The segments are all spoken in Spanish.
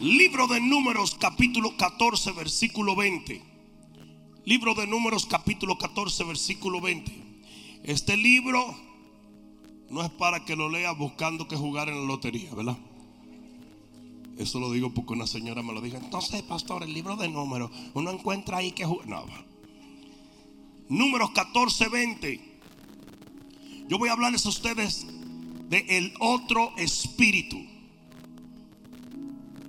Libro de Números capítulo 14 versículo 20. Libro de Números capítulo 14 versículo 20. Este libro no es para que lo lea buscando que jugar en la lotería, ¿verdad? Eso lo digo porque una señora me lo dijo. Entonces, pastor, el libro de números, uno encuentra ahí que jugar. Números 14, 20. Yo voy a hablarles a ustedes de el otro espíritu.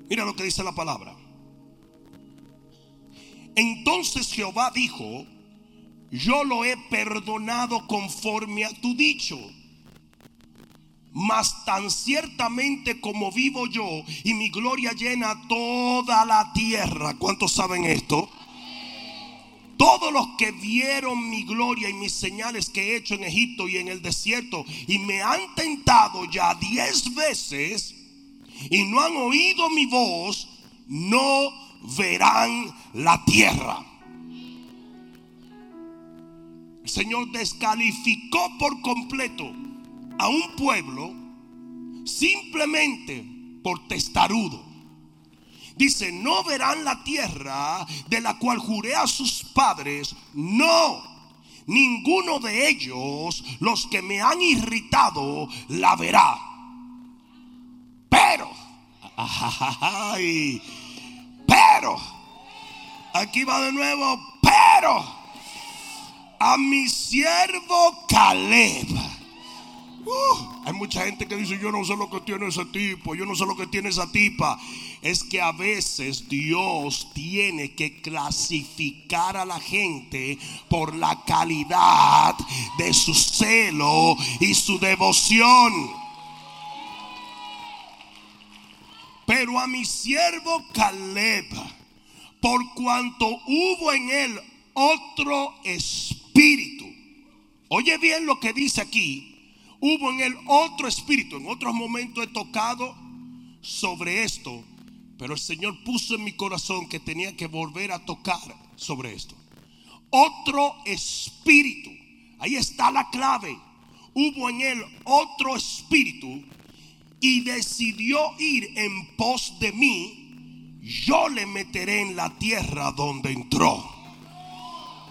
Mira lo que dice la palabra. Entonces Jehová dijo, yo lo he perdonado conforme a tu dicho. Mas tan ciertamente como vivo yo y mi gloria llena toda la tierra. ¿Cuántos saben esto? Todos los que vieron mi gloria y mis señales que he hecho en Egipto y en el desierto y me han tentado ya diez veces y no han oído mi voz, no verán la tierra. El Señor descalificó por completo a un pueblo simplemente por testarudo. Dice, no verán la tierra de la cual juré a sus padres. No, ninguno de ellos, los que me han irritado, la verá. Pero, ay, pero, aquí va de nuevo, pero, a mi siervo Caleb. Uh, hay mucha gente que dice, yo no sé lo que tiene ese tipo, yo no sé lo que tiene esa tipa. Es que a veces Dios tiene que clasificar a la gente por la calidad de su celo y su devoción. Pero a mi siervo Caleb, por cuanto hubo en él otro espíritu. Oye bien lo que dice aquí. Hubo en él otro espíritu. En otros momentos he tocado sobre esto. Pero el Señor puso en mi corazón que tenía que volver a tocar sobre esto. Otro espíritu. Ahí está la clave. Hubo en él otro espíritu y decidió ir en pos de mí. Yo le meteré en la tierra donde entró.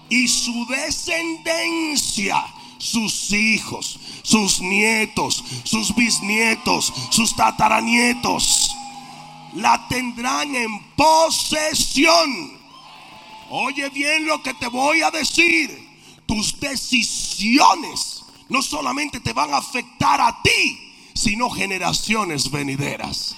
Y su descendencia sus hijos, sus nietos, sus bisnietos, sus tataranietos, la tendrán en posesión. Oye bien lo que te voy a decir. Tus decisiones no solamente te van a afectar a ti, sino generaciones venideras.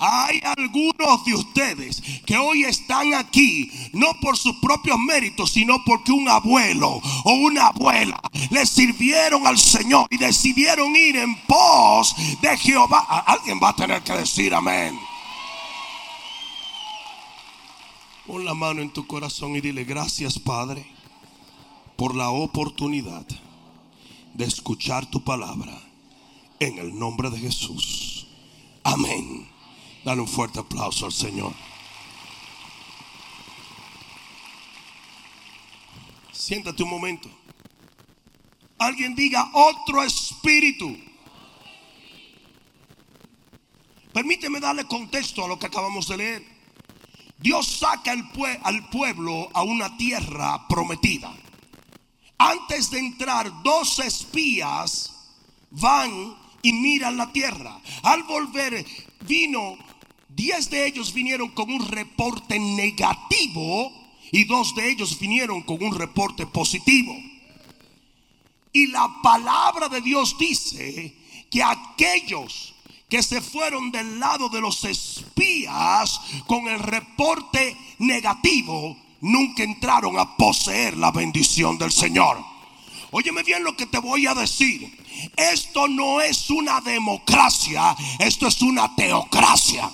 Hay algunos de ustedes que hoy están aquí no por sus propios méritos, sino porque un abuelo o una abuela le sirvieron al Señor y decidieron ir en pos de Jehová. Alguien va a tener que decir amén. Pon la mano en tu corazón y dile gracias Padre por la oportunidad de escuchar tu palabra en el nombre de Jesús. Amén. Dale un fuerte aplauso al Señor. Siéntate un momento. Alguien diga otro espíritu. Permíteme darle contexto a lo que acabamos de leer. Dios saca al, pueblo a una tierra prometida. Antes de entrar, dos espías van y miran la tierra. Al volver, vino, diez de ellos vinieron con un reporte negativo y dos de ellos vinieron con un reporte positivo. Y la palabra de Dios dice que aquellos que se fueron del lado de los espías con el reporte negativo nunca entraron a poseer la bendición del Señor. Óyeme bien lo que te voy a decir. Esto no es una democracia, esto es una teocracia.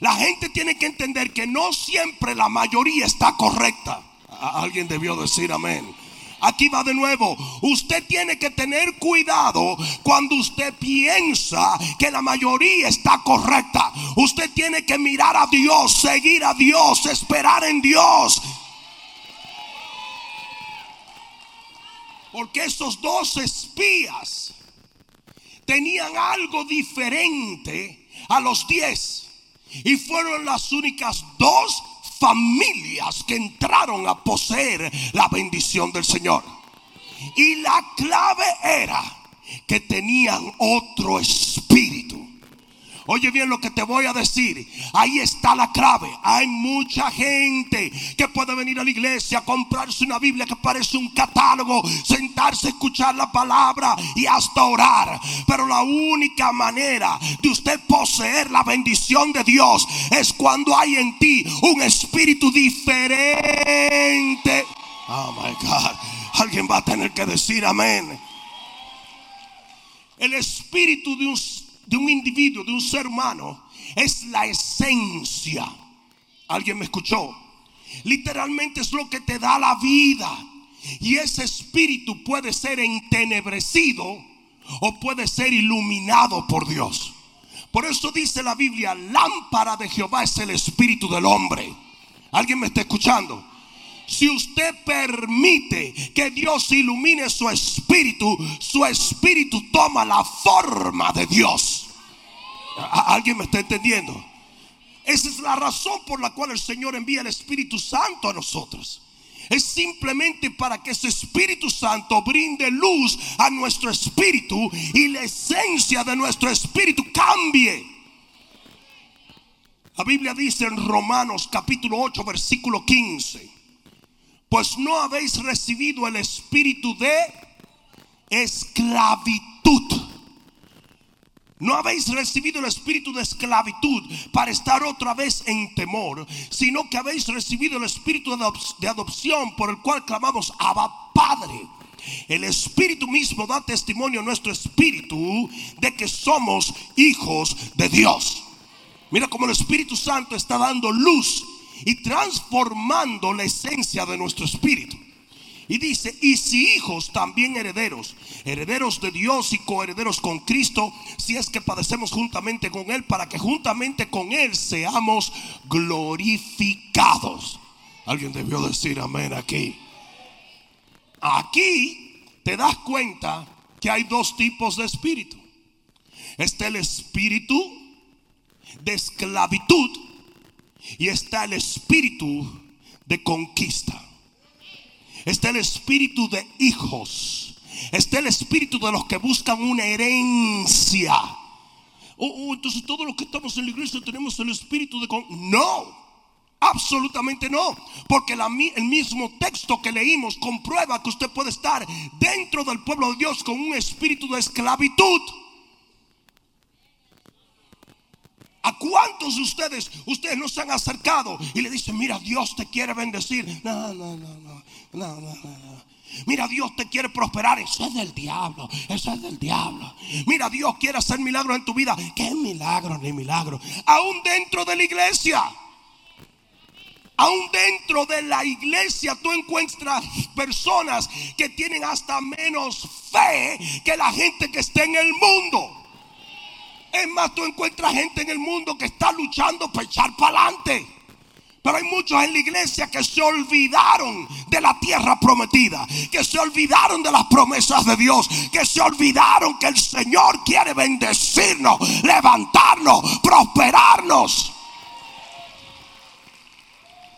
La gente tiene que entender que no siempre la mayoría está correcta. Alguien debió decir amén. Aquí va de nuevo. Usted tiene que tener cuidado cuando usted piensa que la mayoría está correcta. Usted tiene que mirar a Dios, seguir a Dios, esperar en Dios. Porque esos dos espías tenían algo diferente a los diez. Y fueron las únicas dos familias que entraron a poseer la bendición del Señor. Y la clave era que tenían otro espíritu. Oye bien lo que te voy a decir. Ahí está la clave. Hay mucha gente que puede venir a la iglesia, comprarse una Biblia que parece un catálogo, sentarse a escuchar la palabra y hasta orar. Pero la única manera de usted poseer la bendición de Dios es cuando hay en ti un espíritu diferente. Oh my God. Alguien va a tener que decir amén. El espíritu de un de un individuo, de un ser humano, es la esencia. ¿Alguien me escuchó? Literalmente es lo que te da la vida. Y ese espíritu puede ser entenebrecido o puede ser iluminado por Dios. Por eso dice la Biblia, lámpara de Jehová es el espíritu del hombre. ¿Alguien me está escuchando? Si usted permite que Dios ilumine su espíritu, su espíritu toma la forma de Dios. ¿Alguien me está entendiendo? Esa es la razón por la cual el Señor envía el Espíritu Santo a nosotros. Es simplemente para que ese Espíritu Santo brinde luz a nuestro espíritu y la esencia de nuestro espíritu cambie. La Biblia dice en Romanos capítulo 8 versículo 15 pues no habéis recibido el espíritu de esclavitud. No habéis recibido el espíritu de esclavitud para estar otra vez en temor, sino que habéis recibido el espíritu de adopción por el cual clamamos Abba Padre. El Espíritu mismo da testimonio a nuestro espíritu de que somos hijos de Dios. Mira cómo el Espíritu Santo está dando luz y transformando la esencia de nuestro espíritu. Y dice, y si hijos, también herederos, herederos de Dios y coherederos con Cristo, si es que padecemos juntamente con Él, para que juntamente con Él seamos glorificados. Alguien debió decir amén aquí. Aquí te das cuenta que hay dos tipos de espíritu. Está el espíritu de esclavitud y está el espíritu de conquista. Está el espíritu de hijos. Está el espíritu de los que buscan una herencia. Oh, oh entonces todos los que estamos en la iglesia tenemos el espíritu de No, absolutamente no. Porque el mismo texto que leímos comprueba que usted puede estar dentro del pueblo de Dios con un espíritu de esclavitud. ¿A cuántos de ustedes, ustedes no se han acercado y le dicen, mira, Dios te quiere bendecir? No, no, no, no, no, no, no. Mira, Dios te quiere prosperar. Eso es del diablo. Eso es del diablo. Mira, Dios quiere hacer milagros en tu vida. ¿Qué milagro ni milagro? Aún dentro de la iglesia. Aún dentro de la iglesia tú encuentras personas que tienen hasta menos fe que la gente que está en el mundo. Es más, tú encuentras gente en el mundo que está luchando para echar para adelante. Pero hay muchos en la iglesia que se olvidaron de la tierra prometida, que se olvidaron de las promesas de Dios, que se olvidaron que el Señor quiere bendecirnos, levantarnos, prosperarnos.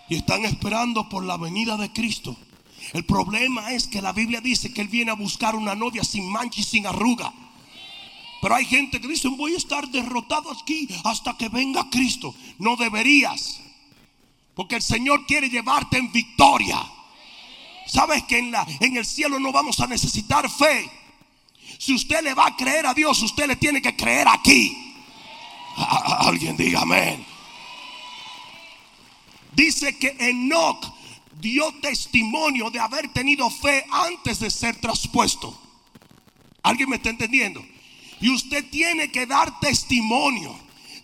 Y están esperando por la venida de Cristo. El problema es que la Biblia dice que Él viene a buscar una novia sin mancha y sin arruga. Pero hay gente que dice, voy a estar derrotado aquí hasta que venga Cristo. No deberías. Porque el Señor quiere llevarte en victoria. Sabes que en, la, en el cielo no vamos a necesitar fe. Si usted le va a creer a Dios, usted le tiene que creer aquí. alguien diga amén. Dice que Enoch dio testimonio de haber tenido fe antes de ser traspuesto. ¿Alguien me está entendiendo? Y usted tiene que dar testimonio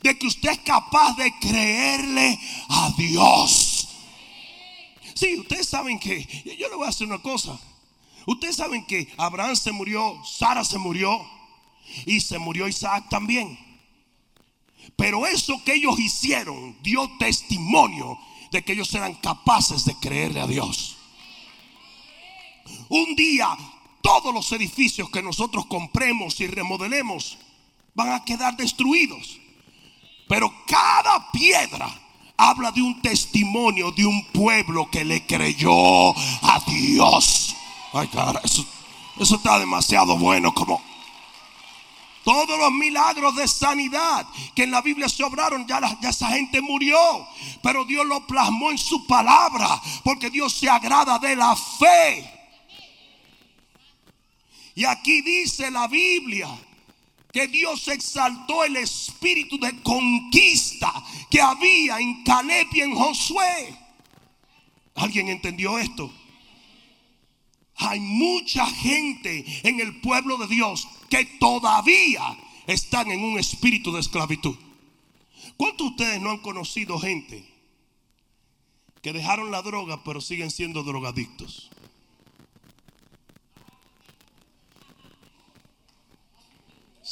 de que usted es capaz de creerle a Dios. Sí, ustedes saben que, yo le voy a hacer una cosa. Ustedes saben que Abraham se murió, Sara se murió y se murió Isaac también. Pero eso que ellos hicieron dio testimonio de que ellos eran capaces de creerle a Dios. Un día todos los edificios que nosotros compremos y remodelemos van a quedar destruidos. Pero cada piedra habla de un testimonio de un pueblo que le creyó a Dios. Ay, cara, eso, está demasiado bueno como... Todos los milagros de sanidad que en la Biblia se obraron, ya, esa gente murió. Pero Dios lo plasmó en su palabra. Porque Dios se agrada de la fe. Y aquí dice la Biblia que Dios exaltó el espíritu de conquista que había en Caleb y en Josué. ¿Alguien entendió esto? Hay mucha gente en el pueblo de Dios que todavía están en un espíritu de esclavitud. ¿Cuántos de ustedes no han conocido gente que dejaron la droga pero siguen siendo drogadictos?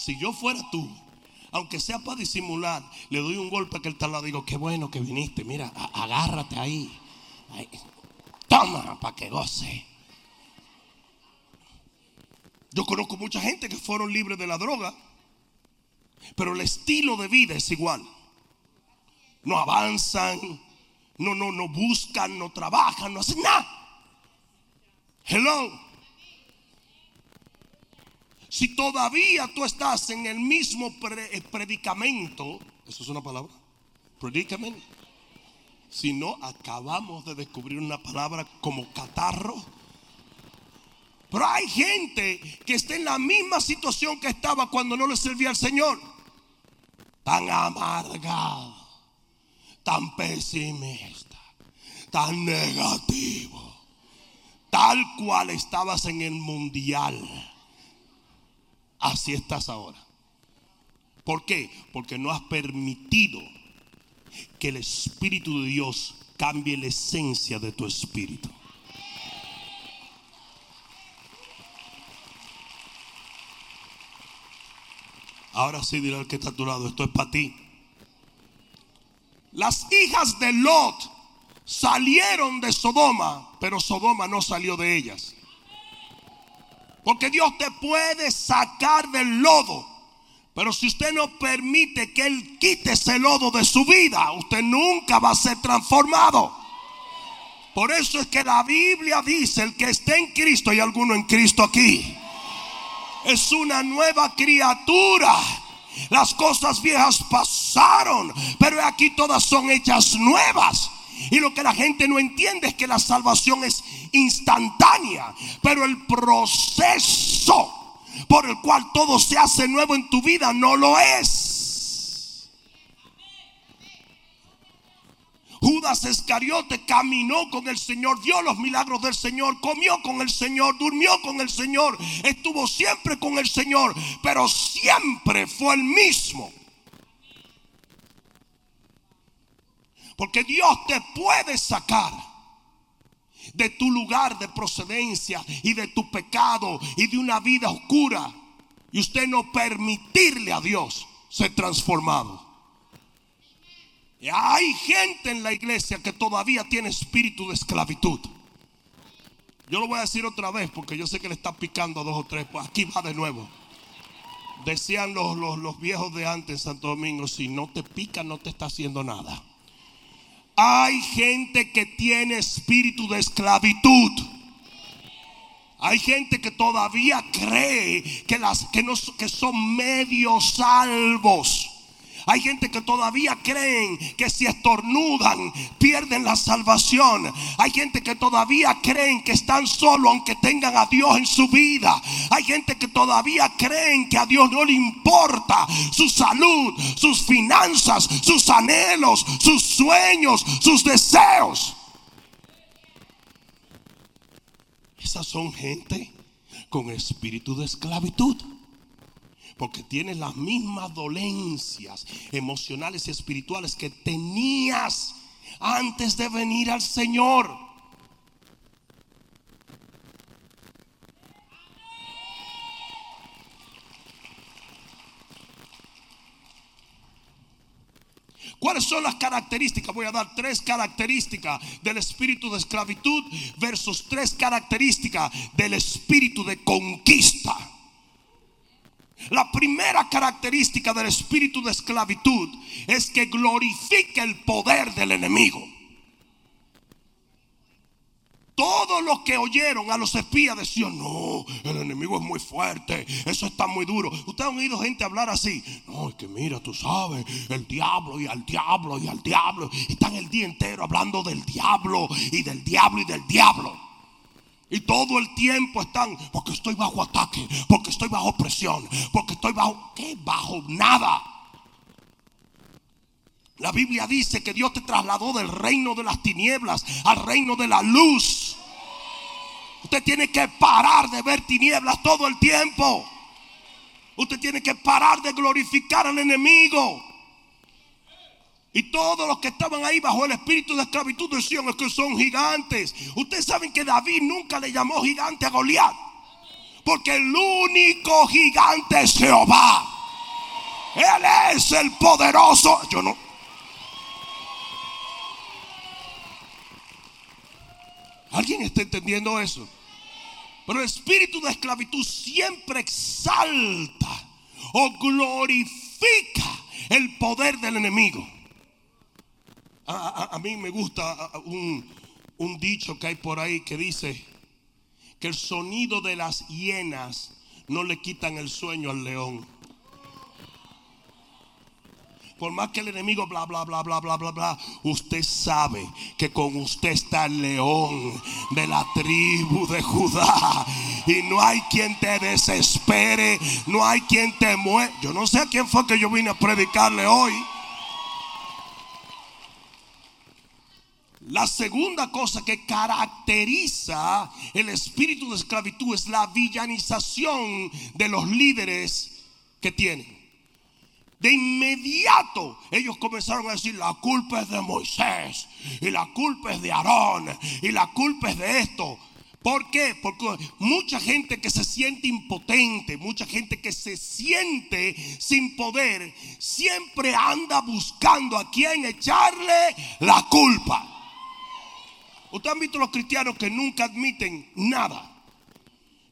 Si yo fuera tú, aunque sea para disimular, le doy un golpe a aquel tal lado. Digo, qué bueno que viniste. Mira, agárrate ahí. Toma para que goce. Yo conozco mucha gente que fueron libres de la droga, pero el estilo de vida es igual. No avanzan, no, no, no buscan, no trabajan, no hacen nada. Hello. Si todavía tú estás en el mismo eh, predicamento, eso es una palabra, predicamento. Si no, acabamos de descubrir una palabra como catarro pero hay gente que está en la misma situación que estaba cuando no le servía al Señor. Tan amargado, tan pesimista, tan negativo. Tal cual estabas en el mundial. Así estás ahora. ¿Por qué? Porque no has permitido que el Espíritu de Dios cambie la esencia de tu espíritu. Ahora sí dirá el que está a tu lado, esto es para ti. Las hijas de Lot salieron de Sodoma, pero Sodoma no salió de ellas. Porque Dios te puede sacar del lodo. Pero si usted no permite que Él quite ese lodo de su vida, usted nunca va a ser transformado. Por eso es que la Biblia dice, el que esté en Cristo, hay alguno en Cristo aquí es una nueva criatura. Las cosas viejas pasaron, pero aquí todas son hechas nuevas. Y lo que la gente no entiende es que la salvación es instantánea, pero el proceso por el cual todo se hace nuevo en tu vida no lo es. Judas Escariote caminó con el Señor, vio los milagros del Señor, comió con el Señor, durmió con el Señor, estuvo siempre con el Señor, pero siempre fue el mismo. Porque Dios te puede sacar de tu lugar de procedencia y de tu pecado y de una vida oscura. Y usted no permitirle a Dios ser transformado. Hay gente en la iglesia que todavía tiene espíritu de esclavitud. Yo lo voy a decir otra vez porque yo sé que le está picando a dos o tres. Pues aquí va de nuevo. Decían los, los, viejos de antes en Santo Domingo, si no te pica no te está haciendo nada. Hay gente que tiene espíritu de esclavitud. Hay gente que todavía cree que, las, que, no, que son medio salvos. Hay gente que todavía creen que si estornudan pierden la salvación. Hay gente que todavía creen que están solos aunque tengan a Dios en su vida. Hay gente que todavía creen que a Dios no le importa su salud, sus finanzas, sus anhelos, sus sueños, sus deseos. Esas son gente con espíritu de esclavitud. Porque tienes las mismas dolencias emocionales y espirituales que tenías antes de venir al Señor. ¿Cuáles son las características? Voy a dar tres características del espíritu de esclavitud versus tres características del espíritu de conquista. La primera característica del espíritu de esclavitud es que glorifica el poder del enemigo. Todos los que oyeron a los espías decían, no, el enemigo es muy fuerte, eso está muy duro. Ustedes han oído gente hablar así, no, es que mira, tú sabes, el diablo y al diablo y al diablo. están el día entero hablando del diablo y del diablo y del diablo. Y todo el tiempo están, porque estoy bajo ataque, porque estoy bajo presión, porque estoy bajo, ¿qué? Bajo nada. La Biblia dice que Dios te trasladó del reino de las tinieblas al reino de la luz. Usted tiene que parar de ver tinieblas todo el tiempo. Usted tiene que parar de glorificar al enemigo. Y todos los que estaban ahí bajo el espíritu de esclavitud decían es que son gigantes. Ustedes saben que David nunca le llamó gigante a Goliat. Porque el único gigante es Jehová. Él es el poderoso. Yo no, ¿Alguien está entendiendo eso? Pero el espíritu de esclavitud siempre exalta o glorifica el poder del enemigo. A, mí me gusta un, un dicho que hay por ahí que dice que el sonido de las hienas no le quitan el sueño al león. Por más que el enemigo bla, bla, bla, bla, bla, bla, bla, usted sabe que con usted está el león de la tribu de Judá. Y no hay quien te desespere, no hay quien te mueva. Yo no sé a quién fue que yo vine a predicarle hoy. La segunda cosa que caracteriza el espíritu de esclavitud es la villanización de los líderes que tienen. De inmediato ellos comenzaron a decir, la culpa es de Moisés, y la culpa es de Aarón, y la culpa es de esto. ¿Por qué? Porque mucha gente que se siente impotente, mucha gente que se siente sin poder, siempre anda buscando a quien echarle la culpa. Ustedes han visto los cristianos que nunca admiten nada.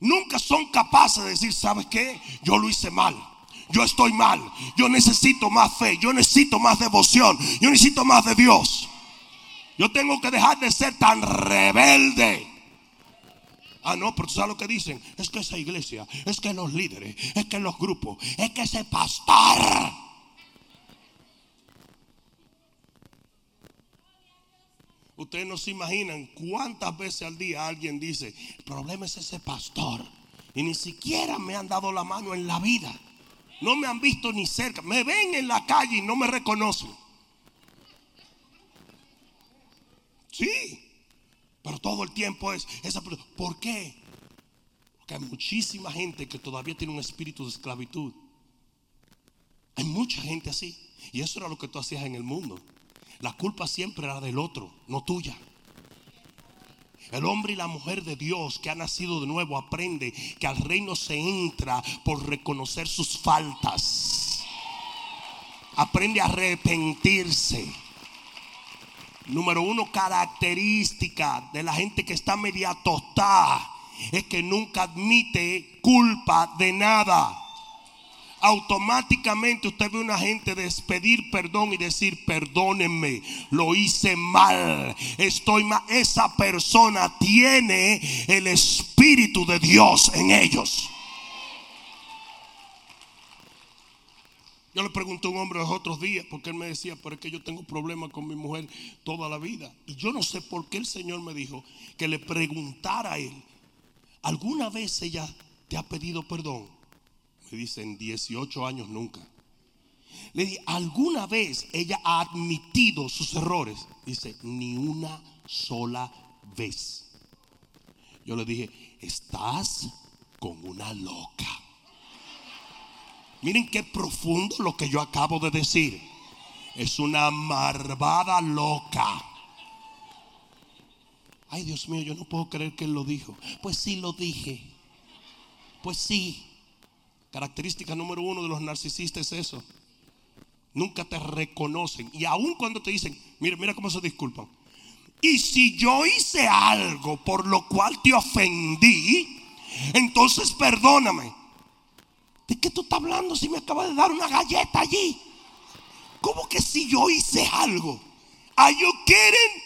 Nunca son capaces de decir, ¿sabes qué? Yo lo hice mal yo estoy mal, yo necesito más fe, yo necesito más devoción, yo necesito más de Dios. Yo tengo que dejar de ser tan rebelde. Ah, no, pero tú sabes lo que dicen. Es que esa iglesia, es que los líderes, es que los grupos, es que ese pastor. Ustedes no se imaginan cuántas veces al día alguien dice, el problema es ese pastor. Y ni siquiera me han dado la mano en la vida. No me han visto ni cerca. Me ven en la calle y no me reconocen. Sí. Pero todo el tiempo es esa ¿Por qué? Porque hay muchísima gente que todavía tiene un espíritu de esclavitud. Hay mucha gente así. Y eso era lo que tú hacías en el mundo. La culpa siempre era del otro, no tuya. El hombre y la mujer de Dios que ha nacido de nuevo aprende que al reino se entra por reconocer sus faltas. Aprende a arrepentirse. Número uno, característica de la gente que está media tostada es que nunca admite culpa de nada automáticamente usted ve a una gente despedir perdón y decir, perdónenme, lo hice mal, estoy mal. Esa persona tiene el Espíritu de Dios en ellos. Yo le pregunté a un hombre los otros días porque él me decía, pero es que yo tengo problemas con mi mujer toda la vida. Y yo no sé por qué el Señor me dijo que le preguntara a él, ¿alguna vez ella te ha pedido perdón? Me dicen 18 años nunca. Le dije, ¿alguna vez ella ha admitido sus errores? Dice, ni una sola vez. Yo le dije, estás con una loca. Miren qué profundo lo que yo acabo de decir. Es una marvada loca. Ay, Dios mío, yo no puedo creer que él lo dijo. Pues sí lo dije. Pues sí. Característica número uno de los narcisistas es eso. Nunca te reconocen. Y aun cuando te dicen, mira, mira cómo se disculpan. Y si yo hice algo por lo cual te ofendí, entonces perdóname. ¿De qué tú estás hablando si me acabas de dar una galleta allí? ¿Cómo que si yo hice algo? ¿Are you kidding?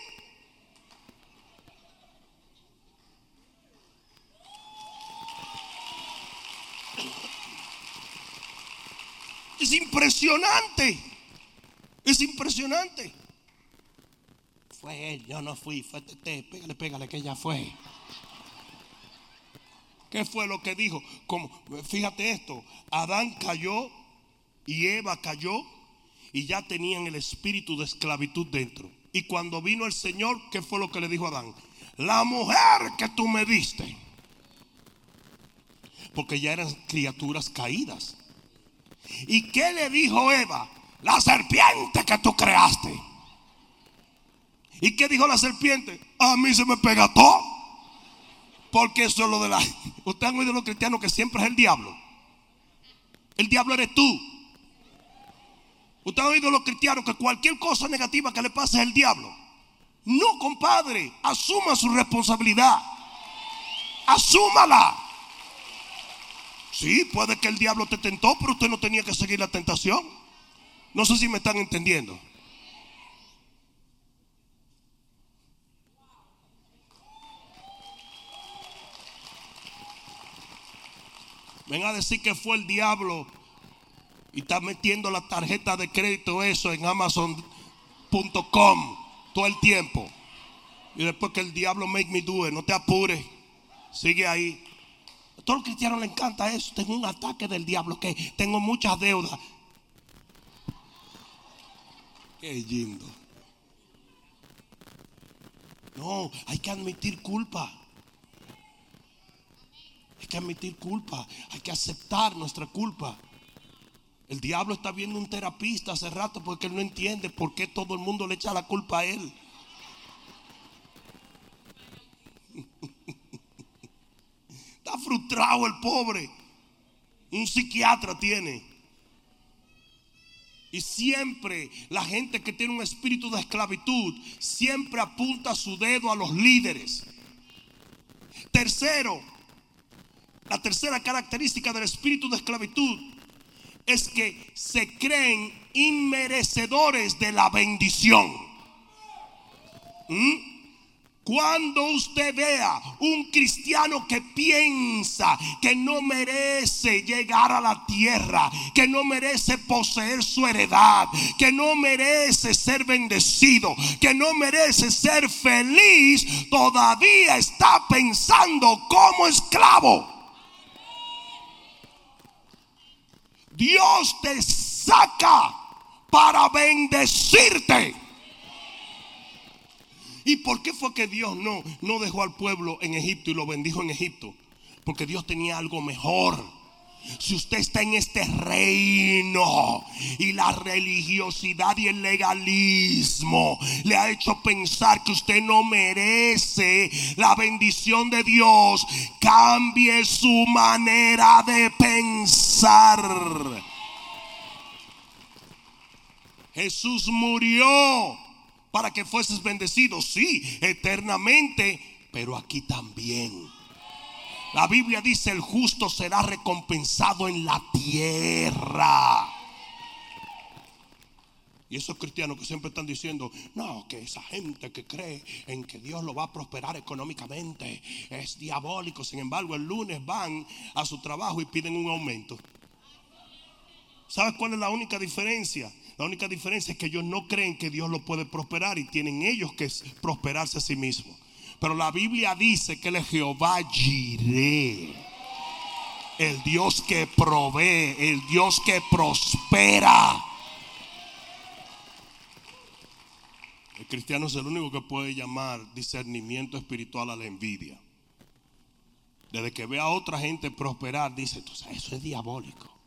Es impresionante. Es impresionante. Fue él, yo no fui, fue Tete, pégale, pégale que ella fue. ¿Qué fue lo que dijo? Como, fíjate esto, Adán cayó y Eva cayó y ya tenían el espíritu de esclavitud dentro. Y cuando vino el Señor, ¿qué fue lo que le dijo a Adán? La mujer que tú me diste. Porque ya eran criaturas caídas. ¿Y qué le dijo Eva? La serpiente que tú creaste. ¿Y qué dijo la serpiente? A mí se me pega todo. Porque eso es lo de la... Ustedes han oído los cristianos que siempre es el diablo. El diablo eres tú. Usted ha oído los cristianos que cualquier cosa negativa que le pase es el diablo. No, compadre, asuma su responsabilidad. Asúmala. Sí, puede que el diablo te tentó, pero usted no tenía que seguir la tentación. No sé si me están entendiendo. Ven a decir que fue el diablo y está metiendo la tarjeta de crédito eso en amazon.com todo el tiempo. Y después que el diablo make me do no te apures. Sigue ahí. Los cristianos les encanta eso. Tengo un ataque del diablo que tengo muchas deudas. Qué lindo. No, hay que admitir culpa. Hay que admitir culpa. Hay que aceptar nuestra culpa. El diablo está viendo un terapista hace rato porque él no entiende por qué todo el mundo le echa la culpa a él. Frustrado el pobre. Un psiquiatra tiene. Y siempre la gente que tiene un espíritu de esclavitud siempre apunta su dedo a los líderes. Tercero, la tercera característica del espíritu de esclavitud es que se creen inmerecedores de la bendición. ¿Mm? Cuando usted vea un cristiano que piensa que no merece llegar a la tierra, que no merece poseer su heredad, que no merece ser bendecido, que no merece ser feliz, todavía está pensando como esclavo. Dios te saca para bendecirte. ¿Y por qué fue que Dios no, no dejó al pueblo en Egipto y lo bendijo en Egipto? Porque Dios tenía algo mejor. Si usted está en este reino y la religiosidad y el legalismo le ha hecho pensar que usted no merece la bendición de Dios, cambie su manera de pensar. Jesús murió para que fueses bendecido, sí, eternamente, pero aquí también. La Biblia dice, el justo será recompensado en la tierra. Y esos cristianos que siempre están diciendo, no, que esa gente que cree en que Dios lo va a prosperar económicamente es diabólico. Sin embargo, el lunes van a su trabajo y piden un aumento. ¿Sabes cuál es la única diferencia? La única diferencia es que ellos no creen que Dios lo puede prosperar y tienen ellos que prosperarse a sí mismos. Pero la Biblia dice que el Jehová Jireh, el Dios que provee, el Dios que prospera. El cristiano es el único que puede llamar discernimiento espiritual a la envidia. Desde que ve a otra gente prosperar, dice, eso es diabólico.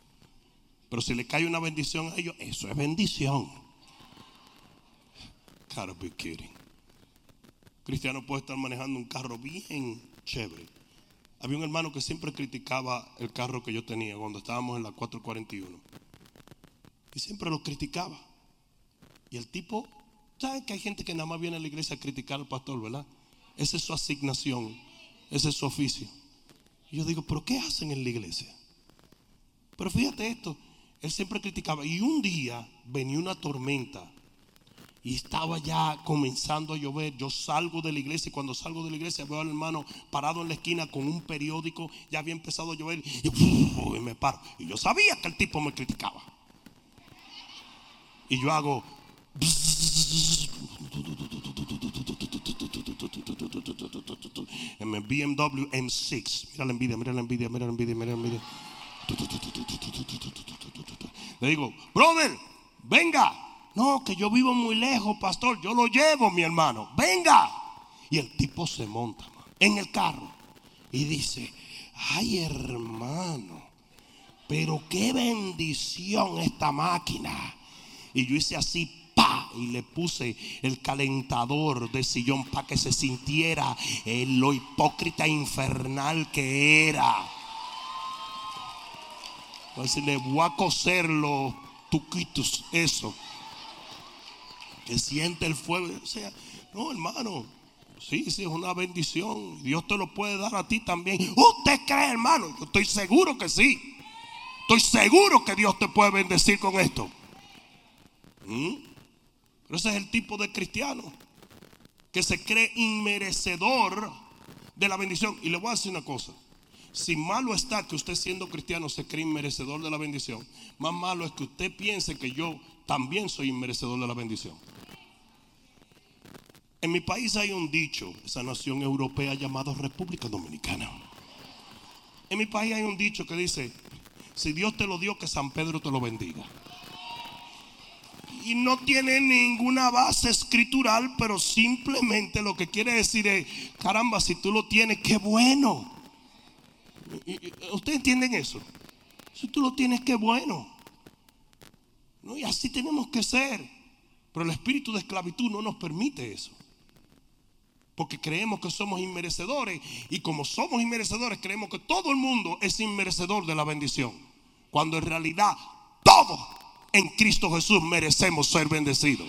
Pero si le cae una bendición a ellos, eso es bendición. Gotta be kidding cristiano puede estar manejando un carro bien chévere. Había un hermano que siempre criticaba el carro que yo tenía cuando estábamos en la 441. Y siempre lo criticaba. Y el tipo, ¿saben que hay gente que nada más viene a la iglesia a criticar al pastor, verdad? Esa es su asignación, ese es su oficio. Y yo digo, ¿pero qué hacen en la iglesia? Pero fíjate esto, él siempre criticaba. Y un día venía una tormenta y estaba ya comenzando a llover. Yo salgo de la iglesia y cuando salgo de la iglesia veo al hermano parado en la esquina con un periódico. Ya había empezado a llover y, me paro. Y yo sabía que el tipo me criticaba. Y yo hago... En BMW M6. Mira la envidia, mira la envidia, mira la envidia, mira la envidia. Le digo, brother, venga. No, que yo vivo muy lejos, pastor. Yo lo llevo, mi hermano. Venga. Y el tipo se monta en el carro y dice, ay hermano, pero qué bendición esta máquina. Y yo hice así, pa, y le puse el calentador de sillón para que se sintiera lo hipócrita infernal que era. Pues le voy a coser los tuquitos, eso. Que siente el fuego. No, hermano. Sí, sí, es una bendición. Dios te lo puede dar a ti también. ¿Usted cree, hermano? Yo estoy seguro que sí. Estoy seguro que Dios te puede bendecir con esto. ¿Mm? Pero ese es el tipo de cristiano que se cree inmerecedor de la bendición. Y le voy a decir una cosa. Si malo está que usted siendo cristiano se cree inmerecedor de la bendición, más malo es que usted piense que yo también soy inmerecedor de la bendición. En mi país hay un dicho, esa nación europea llamada República Dominicana. En mi país hay un dicho que dice, si Dios te lo dio, que San Pedro te lo bendiga. Y no tiene ninguna base escritural, pero simplemente lo que quiere decir es, caramba, si tú lo tienes, qué bueno. ¿Ustedes entienden eso? Si tú lo tienes, qué bueno. ¿No? Y así tenemos que ser. Pero el espíritu de esclavitud no nos permite eso. Porque creemos que somos inmerecedores. Y como somos inmerecedores, creemos que todo el mundo es inmerecedor de la bendición. Cuando en realidad todos en Cristo Jesús merecemos ser bendecidos.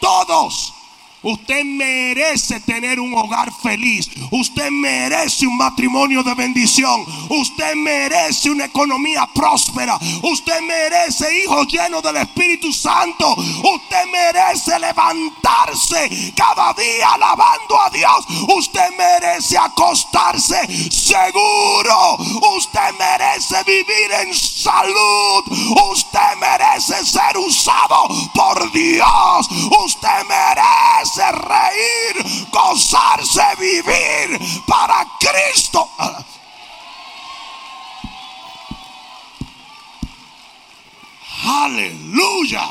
Todos. Usted merece tener un hogar feliz. Usted merece un matrimonio de bendición. Usted merece una economía próspera. Usted merece hijos llenos del Espíritu Santo. Usted merece levantarse cada día alabando a Dios. Usted merece acostarse seguro. Usted merece vivir en salud. Usted merece ser usado por Dios. Usted merece reír, gozarse, vivir para Cristo. Aleluya.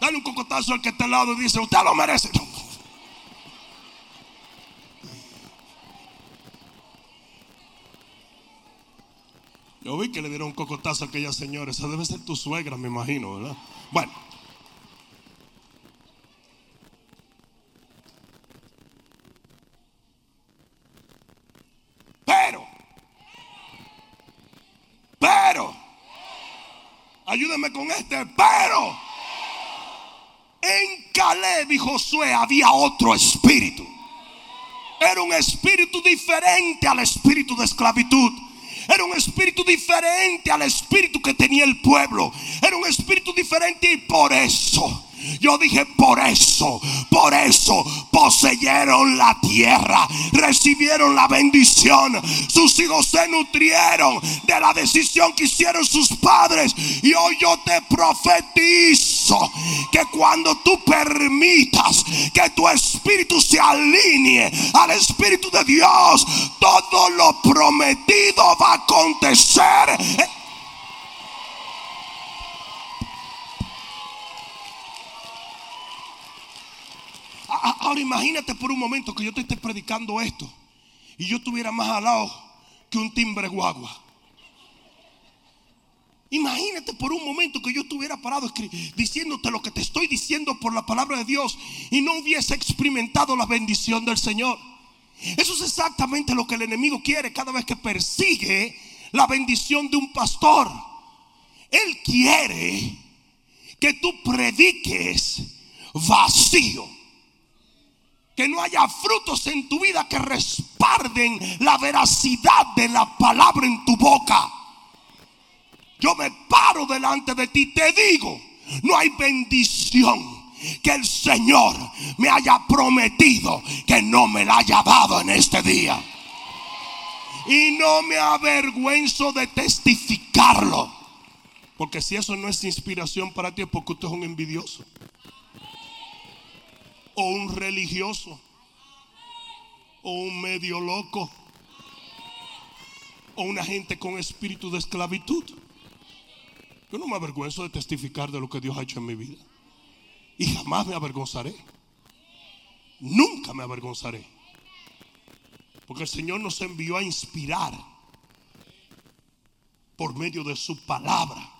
Dale un cocotazo al que está al lado y dice, usted lo merece. Yo vi que le dieron un cocotazo a aquella señora. Esa debe ser tu suegra, me imagino, ¿verdad? Bueno. Pero, pero, ayúdame con este, pero, en Caleb y Josué había otro espíritu. Era un espíritu diferente al espíritu de esclavitud. Era un espíritu diferente al espíritu que tenía el pueblo. Era un espíritu diferente y por eso yo dije, por eso, por eso poseyeron la tierra, recibieron la bendición. Sus hijos se nutrieron de la decisión que hicieron sus padres. Y hoy yo te profetizo que cuando tú permitas que tu espíritu se alinee al espíritu de Dios, todo lo prometido va a acontecer Ahora imagínate por un momento que yo te esté predicando esto y yo estuviera más al lado que un timbre guagua. Imagínate por un momento que yo estuviera parado diciéndote lo que te estoy diciendo por la palabra de Dios y no hubiese experimentado la bendición del Señor. Eso es exactamente lo que el enemigo quiere cada vez que persigue la bendición de un pastor. Él quiere que tú prediques vacío que no haya frutos en tu vida que respalden la veracidad de la palabra en tu boca. yo me paro delante de ti, te digo, no hay bendición que el Señor me haya prometido que no me la haya dado en este día. Y no me avergüenzo de testificarlo. Porque si eso no es inspiración para ti es porque usted es un envidioso. O un religioso. O un medio loco. O una gente con espíritu de esclavitud. Yo no me avergüenzo de testificar de lo que Dios ha hecho en mi vida. Y jamás me avergonzaré. Nunca me avergonzaré. Porque el Señor nos envió a inspirar por medio de su palabra.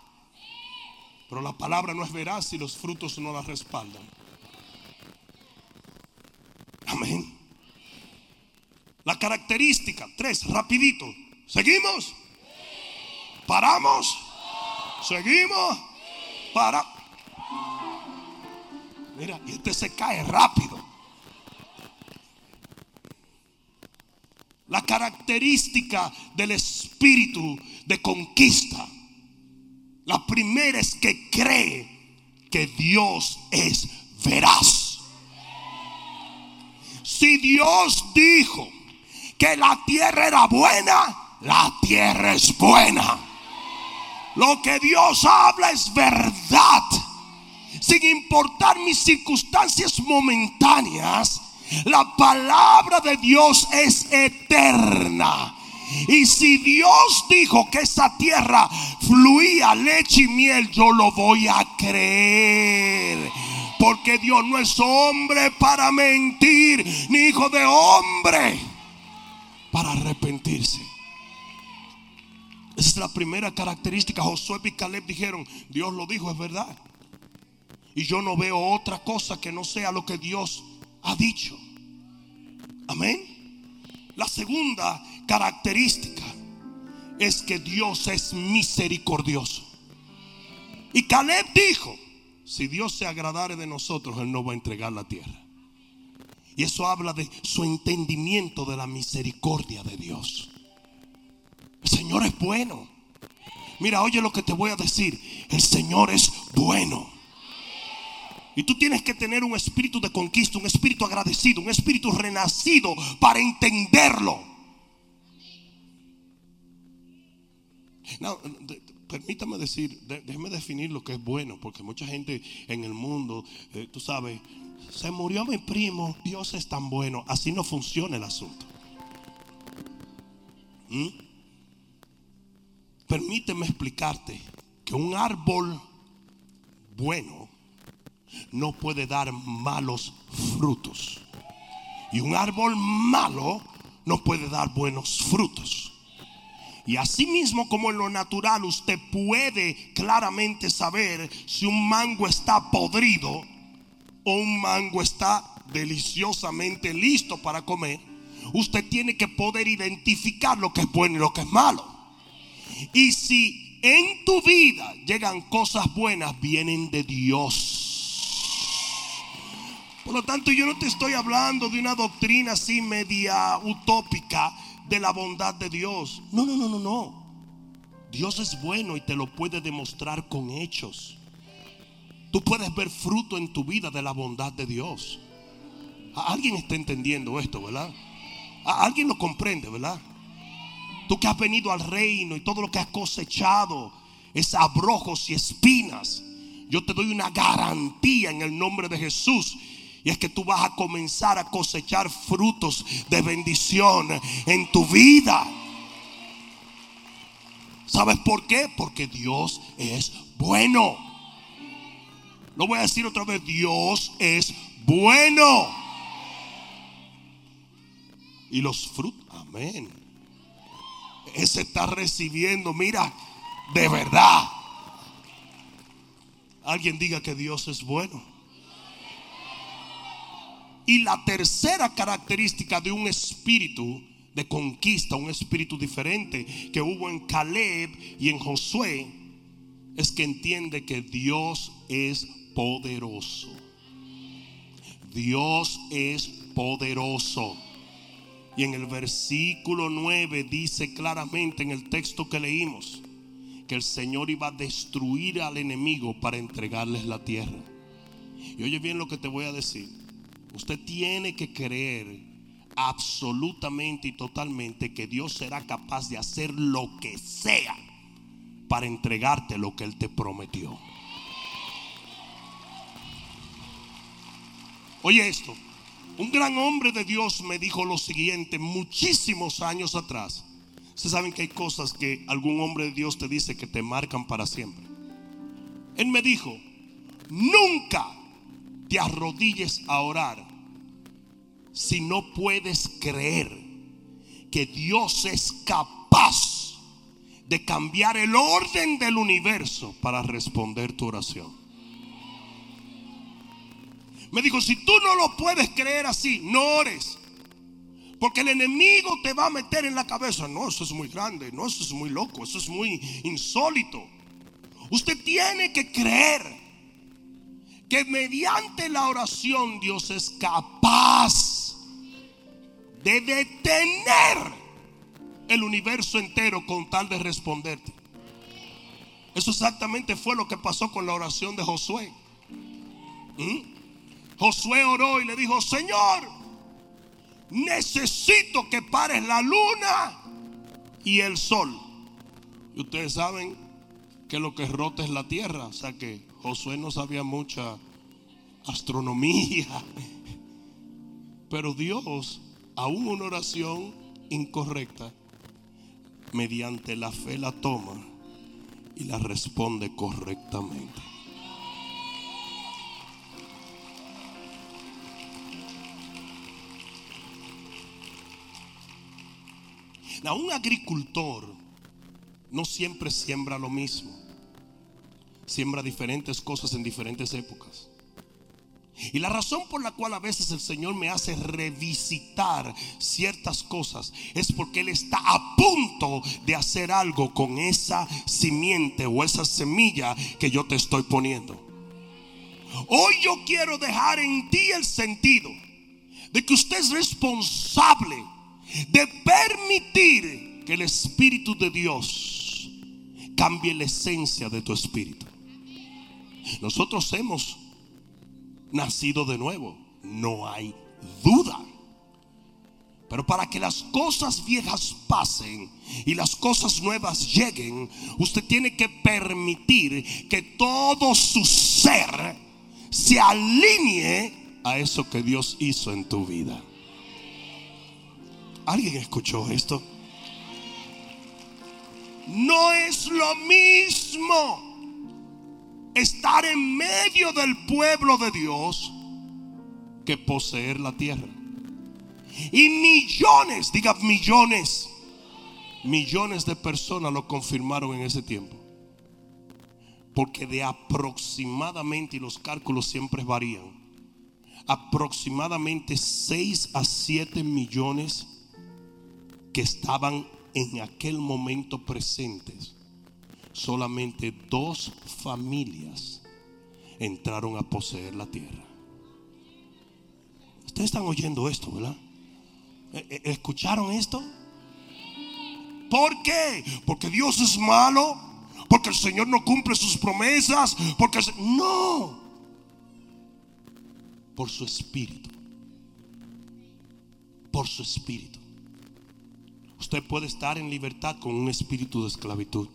Pero la palabra no es veraz si los frutos no la respaldan. Amén. La característica, tres, rapidito. ¿Seguimos? ¿Paramos? ¿Seguimos? Para. Mira, y este se cae rápido. La característica del espíritu de conquista. La primera es que cree que Dios es veraz. Si Dios dijo que la tierra era buena, la tierra es buena. Lo que Dios habla es verdad sin importar mis circunstancias momentáneas, la palabra de Dios es eterna. Y si Dios dijo que esa tierra fluía leche y miel, yo lo voy a creer. Porque Dios no es hombre para mentir, ni hijo de hombre para arrepentirse. Esa es la primera característica. Josué y Caleb dijeron, Dios lo dijo, es verdad. Y yo no veo otra cosa que no sea lo que Dios ha dicho. Amén. La segunda característica es que Dios es misericordioso. Y Caleb dijo, si Dios se agradare de nosotros, Él no va a entregar la tierra. Y eso habla de su entendimiento de la misericordia de Dios. El Señor es bueno. Mira, oye lo que te voy a decir. El Señor es bueno. Y tú tienes que tener un espíritu de conquista, un espíritu agradecido, un espíritu renacido para entenderlo. permítame decir, déjeme definir lo que es bueno, porque mucha gente en el mundo, eh, tú sabes, se murió mi primo, Dios es tan bueno, así no funciona el asunto. ¿Mm? Permíteme explicarte que un árbol bueno no puede dar malos frutos. Y un árbol malo no puede dar buenos frutos. Y así mismo como en lo natural usted puede claramente saber si un mango está podrido un mango está deliciosamente listo para comer, usted tiene que poder identificar lo que es bueno y lo que es malo. Y si en tu vida llegan cosas buenas, vienen de Dios. Por lo tanto, yo no te estoy hablando de una doctrina así media utópica de la bondad de Dios. No, no, no, no, no. Dios es bueno y te lo puede demostrar con hechos. Tú puedes ver fruto en tu vida de la bondad de Dios. Alguien está entendiendo esto, ¿verdad? Alguien lo comprende, ¿verdad? Tú que has venido al reino y todo lo que has cosechado es abrojos y espinas. Yo te doy una garantía en el nombre de Jesús y es que tú vas a comenzar a cosechar frutos de bendición en tu vida. ¿Sabes por qué? Porque Dios es bueno. Lo voy a decir otra vez, Dios es bueno. Y los frutos, amén. Ese está recibiendo, mira, de verdad. Alguien diga que Dios es bueno. Y la tercera característica de un espíritu de conquista, un espíritu diferente que hubo en Caleb y en Josué, es que entiende que Dios es poderoso. Dios es poderoso. Y en el versículo 9 dice claramente en el texto que leímos que el Señor iba a destruir al enemigo para entregarles la tierra. Y oye bien lo que te voy a decir. Usted tiene que creer absolutamente y totalmente que Dios será capaz de hacer lo que sea para entregarte lo que Él te prometió. Oye esto, un gran hombre de Dios me dijo lo siguiente muchísimos años atrás. Ustedes saben que hay cosas que algún hombre de Dios te dice que te marcan para siempre. Él me dijo, nunca te arrodilles a orar si no puedes creer que Dios es capaz de cambiar el orden del universo para responder tu oración. Me dijo, si tú no lo puedes creer así, no ores. Porque el enemigo te va a meter en la cabeza. No, eso es muy grande. No, eso es muy loco. Eso es muy insólito. Usted tiene que creer que mediante la oración Dios es capaz de detener el universo entero con tal de responderte. Eso exactamente fue lo que pasó con la oración de Josué. ¿Mm? Josué oró y le dijo, Señor, necesito que pares la luna y el sol. Y ustedes saben que lo que rota es la tierra. O sea que Josué no sabía mucha astronomía. Pero Dios, aún una oración incorrecta, mediante la fe la toma y la responde correctamente. Un agricultor no siempre siembra lo mismo. Siembra diferentes cosas en diferentes épocas. Y la razón por la cual a veces el Señor me hace revisitar ciertas cosas es porque Él está a punto de hacer algo con esa simiente o esa semilla que yo te estoy poniendo. Hoy yo quiero dejar en ti el sentido de que usted es responsable de permitir que el Espíritu de Dios cambie la esencia de tu espíritu. Nosotros hemos nacido de nuevo, no hay duda. Pero para que las cosas viejas pasen y las cosas nuevas lleguen, usted tiene que permitir que todo su ser se alinee a eso que Dios hizo en tu vida. ¿Alguien escuchó esto? No es lo mismo estar en medio del pueblo de Dios que poseer la tierra. Y millones, diga millones, millones de personas lo confirmaron en ese tiempo. Porque de aproximadamente, y los cálculos siempre varían, aproximadamente 6 a 7 millones que estaban en aquel momento presentes, solamente dos familias entraron a poseer la tierra. Ustedes están oyendo esto, ¿verdad? ¿E-, e-, ¿Escucharon esto? ¿Por qué? Porque Dios es malo, porque el Señor no cumple sus promesas, porque no, por su espíritu, por su espíritu. Usted puede estar en libertad con un espíritu de esclavitud.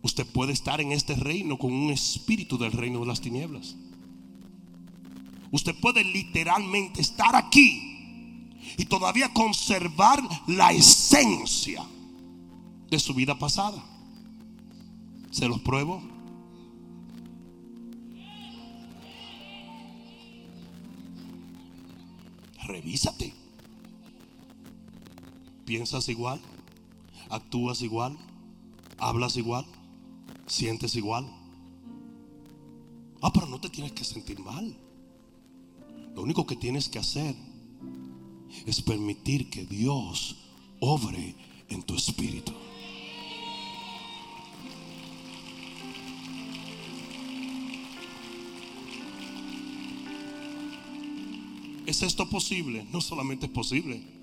Usted puede estar en este reino con un espíritu del reino de las tinieblas. Usted puede literalmente estar aquí y todavía conservar la esencia de su vida pasada. ¿Se los pruebo? Revísate. ¿Piensas igual? ¿Actúas igual? ¿Hablas igual? ¿Sientes igual? Ah, pero no te tienes que sentir mal. Lo único que tienes que hacer es permitir que Dios obre en tu espíritu. ¿Es esto posible? No solamente es posible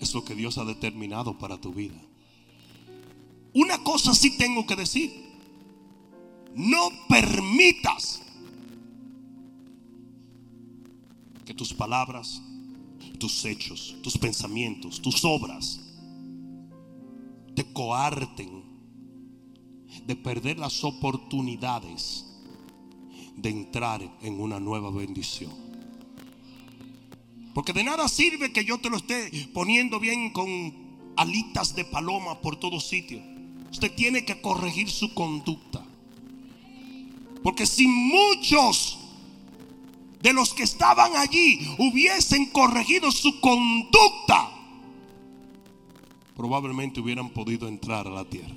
es lo que Dios ha determinado para tu vida. una cosa sí tengo que decir. No permitas que tus palabras, tus hechos, tus pensamientos, tus obras te coarten de perder las oportunidades de entrar en una nueva bendición. Porque de nada sirve que yo te lo esté poniendo bien con alitas de paloma por todo sitio. Usted tiene que corregir su conducta. Porque si muchos de los que estaban allí hubiesen corregido su conducta, probablemente hubieran podido entrar a la tierra.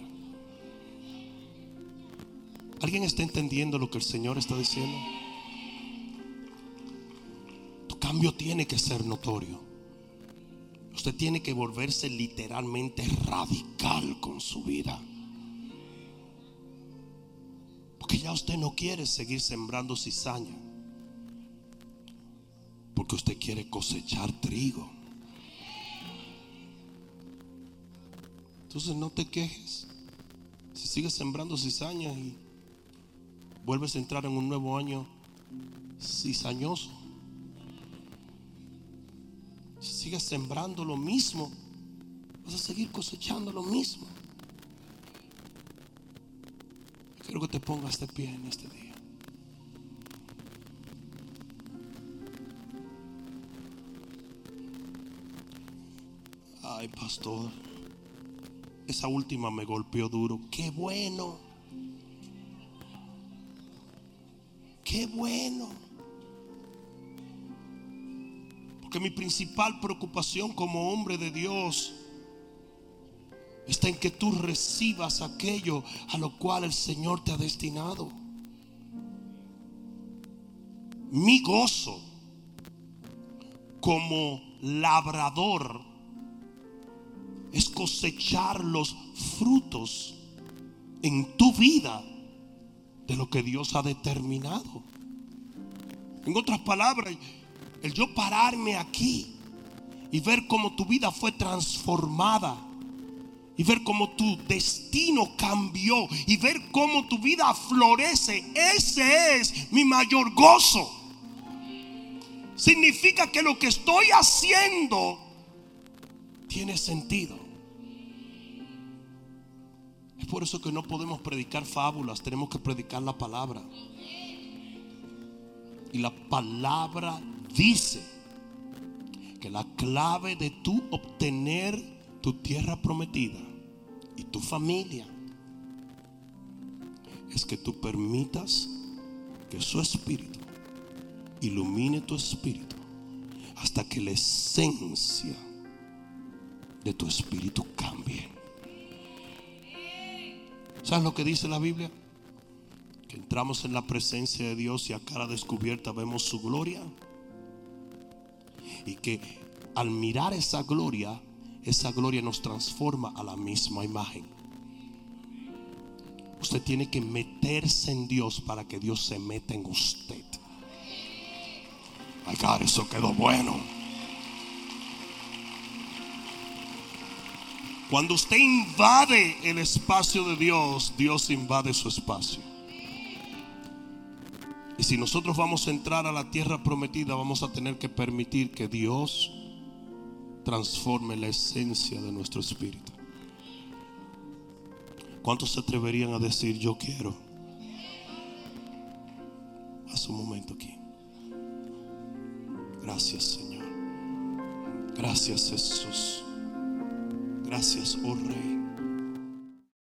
¿Alguien está entendiendo lo que el Señor está diciendo? Tu cambio tiene que ser notorio. Usted tiene que volverse literalmente radical con su vida. Porque ya usted no quiere seguir sembrando cizaña. Porque usted quiere cosechar trigo. Entonces no te quejes. Si sigues sembrando cizaña y vuelves a entrar en un nuevo año cizañoso. Si sigues sembrando lo mismo, vas a seguir cosechando lo mismo. Quiero que te pongas de pie en este día. Ay, pastor, esa última me golpeó duro. Qué bueno. Qué bueno. Porque mi principal preocupación como hombre de Dios está en que tú recibas aquello a lo cual el Señor te ha destinado. Mi gozo como labrador es cosechar los frutos en tu vida de lo que Dios ha determinado. En otras palabras, el yo pararme aquí y ver cómo tu vida fue transformada y ver cómo tu destino cambió y ver cómo tu vida florece, ese es mi mayor gozo. Significa que lo que estoy haciendo tiene sentido. Es por eso que no podemos predicar fábulas, tenemos que predicar la palabra. Y la palabra dice que la clave de tú obtener tu tierra prometida y tu familia es que tú permitas que su espíritu ilumine tu espíritu hasta que la esencia de tu espíritu cambie. ¿Sabes lo que dice la Biblia? Que entramos en la presencia de Dios y a cara descubierta vemos su gloria. Y que al mirar esa gloria, esa gloria nos transforma a la misma imagen. Usted tiene que meterse en Dios para que Dios se meta en usted. Ay, God, eso quedó bueno. Cuando usted invade el espacio de Dios, Dios invade su espacio. Y si nosotros vamos a entrar a la tierra prometida, vamos a tener que permitir que Dios transforme la esencia de nuestro espíritu. ¿Cuántos se atreverían a decir yo quiero? Haz un momento aquí. Gracias Señor. Gracias Jesús. Gracias, oh Rey.